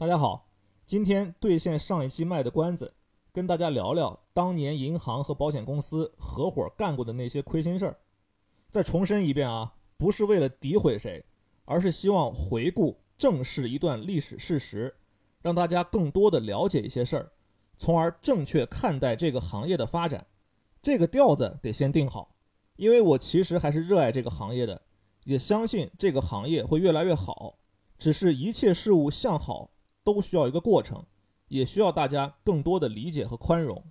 大家好，今天兑现上一期卖的关子，跟大家聊聊当年银行和保险公司合伙干过的那些亏心事儿。再重申一遍啊，不是为了诋毁谁，而是希望回顾正视一段历史事实，让大家更多的了解一些事儿，从而正确看待这个行业的发展。这个调子得先定好，因为我其实还是热爱这个行业的，也相信这个行业会越来越好。只是一切事物向好都需要一个过程，也需要大家更多的理解和宽容。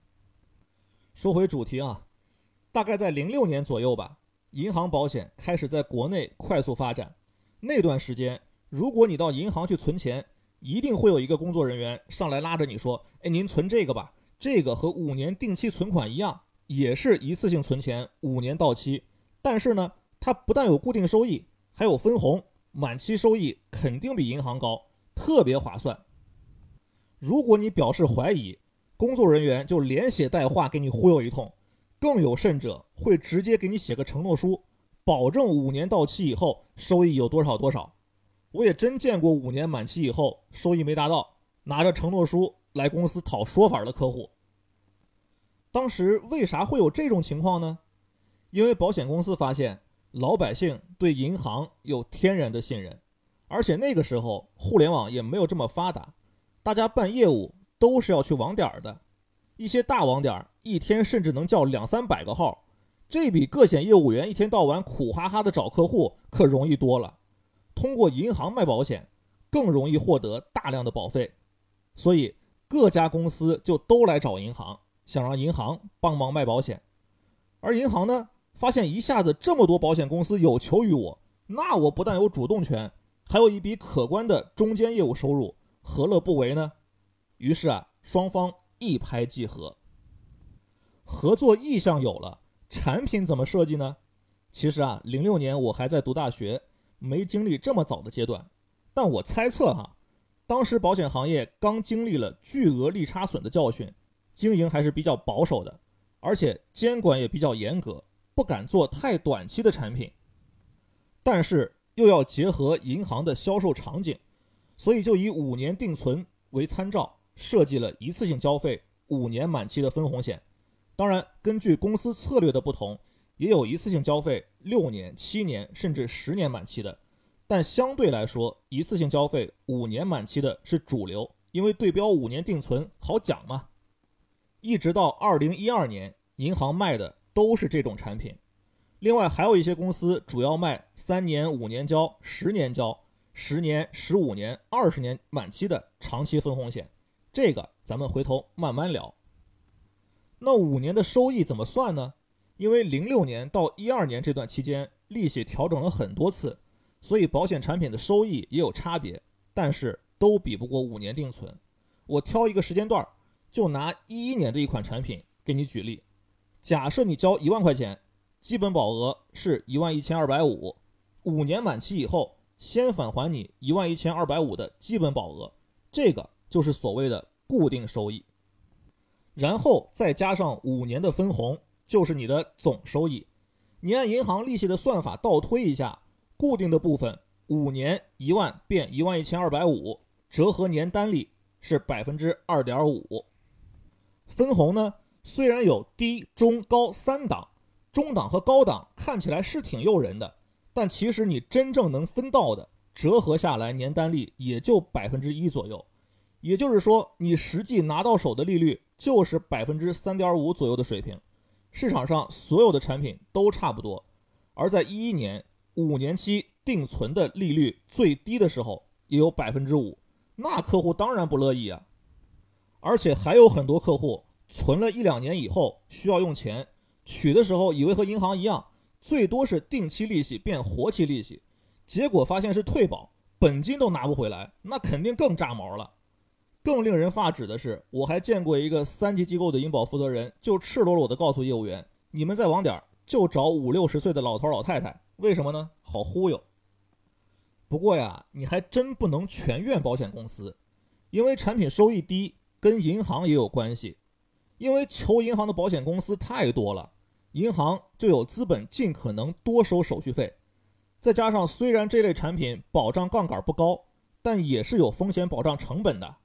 说回主题啊，大概在零六年左右吧，银行保险开始在国内快速发展。那段时间，如果你到银行去存钱，一定会有一个工作人员上来拉着你说：“哎，您存这个吧，这个和五年定期存款一样。”也是一次性存钱，五年到期，但是呢，它不但有固定收益，还有分红，满期收益肯定比银行高，特别划算。如果你表示怀疑，工作人员就连写带画给你忽悠一通，更有甚者会直接给你写个承诺书，保证五年到期以后收益有多少多少。我也真见过五年满期以后收益没达到，拿着承诺书来公司讨说法的客户。当时为啥会有这种情况呢？因为保险公司发现老百姓对银行有天然的信任，而且那个时候互联网也没有这么发达，大家办业务都是要去网点的，一些大网点一天甚至能叫两三百个号，这比各险业务员一天到晚苦哈哈的找客户可容易多了。通过银行卖保险，更容易获得大量的保费，所以各家公司就都来找银行。想让银行帮忙卖保险，而银行呢，发现一下子这么多保险公司有求于我，那我不但有主动权，还有一笔可观的中间业务收入，何乐不为呢？于是啊，双方一拍即合，合作意向有了，产品怎么设计呢？其实啊，零六年我还在读大学，没经历这么早的阶段，但我猜测哈，当时保险行业刚经历了巨额利差损的教训。经营还是比较保守的，而且监管也比较严格，不敢做太短期的产品。但是又要结合银行的销售场景，所以就以五年定存为参照，设计了一次性交费、五年满期的分红险。当然，根据公司策略的不同，也有一次性交费六年、七年甚至十年满期的。但相对来说，一次性交费五年满期的是主流，因为对标五年定存好讲嘛。一直到二零一二年，银行卖的都是这种产品。另外还有一些公司主要卖三年、五年交、十年交、十年、十五年、二十年满期的长期分红险。这个咱们回头慢慢聊。那五年的收益怎么算呢？因为零六年到一二年这段期间，利息调整了很多次，所以保险产品的收益也有差别，但是都比不过五年定存。我挑一个时间段。就拿一一年的一款产品给你举例，假设你交一万块钱，基本保额是一万一千二百五，五年满期以后先返还你一万一千二百五的基本保额，这个就是所谓的固定收益，然后再加上五年的分红，就是你的总收益。你按银行利息的算法倒推一下，固定的部分五年一万变一万一千二百五，折合年单利是百分之二点五。分红呢，虽然有低、中、高三档，中档和高档看起来是挺诱人的，但其实你真正能分到的，折合下来年单利也就百分之一左右。也就是说，你实际拿到手的利率就是百分之三点五左右的水平。市场上所有的产品都差不多。而在一一年五年期定存的利率最低的时候，也有百分之五，那客户当然不乐意啊。而且还有很多客户存了一两年以后需要用钱，取的时候以为和银行一样，最多是定期利息变活期利息，结果发现是退保，本金都拿不回来，那肯定更炸毛了。更令人发指的是，我还见过一个三级机构的银保负责人，就赤裸裸的告诉业务员：“你们再网点就找五六十岁的老头老太太，为什么呢？好忽悠。”不过呀，你还真不能全怨保险公司，因为产品收益低。跟银行也有关系，因为求银行的保险公司太多了，银行就有资本尽可能多收手续费。再加上虽然这类产品保障杠杆不高，但也是有风险保障成本的。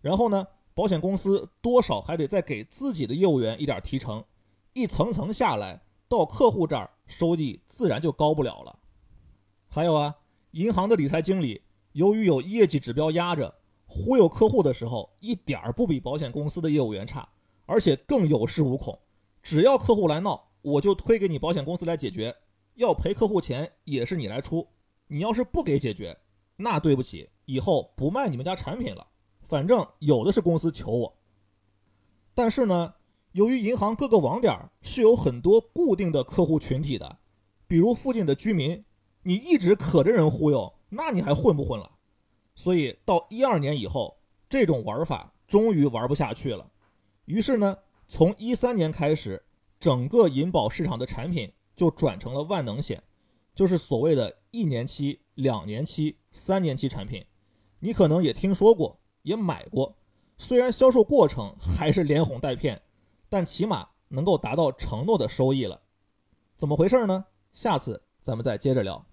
然后呢，保险公司多少还得再给自己的业务员一点提成，一层层下来，到客户这儿收益自然就高不了了。还有啊，银行的理财经理由于有业绩指标压着，忽悠客户的时候一点儿不比保险公司的业务员差，而且更有恃无恐。只要客户来闹，我就推给你保险公司来解决，要赔客户钱也是你来出。你要是不给解决，那对不起，以后不卖你们家产品了。反正有的是公司求我。但是呢，由于银行各个网点是有很多固定的客户群体的，比如附近的居民，你一直可着人忽悠，那你还混不混了？所以到一二年以后，这种玩法终于玩不下去了。于是呢，从一三年开始，整个银保市场的产品就转成了万能险，就是所谓的一年期、两年期、三年期产品。你可能也听说过，也买过。虽然销售过程还是连哄带骗，但起码能够达到承诺的收益了。怎么回事呢？下次咱们再接着聊。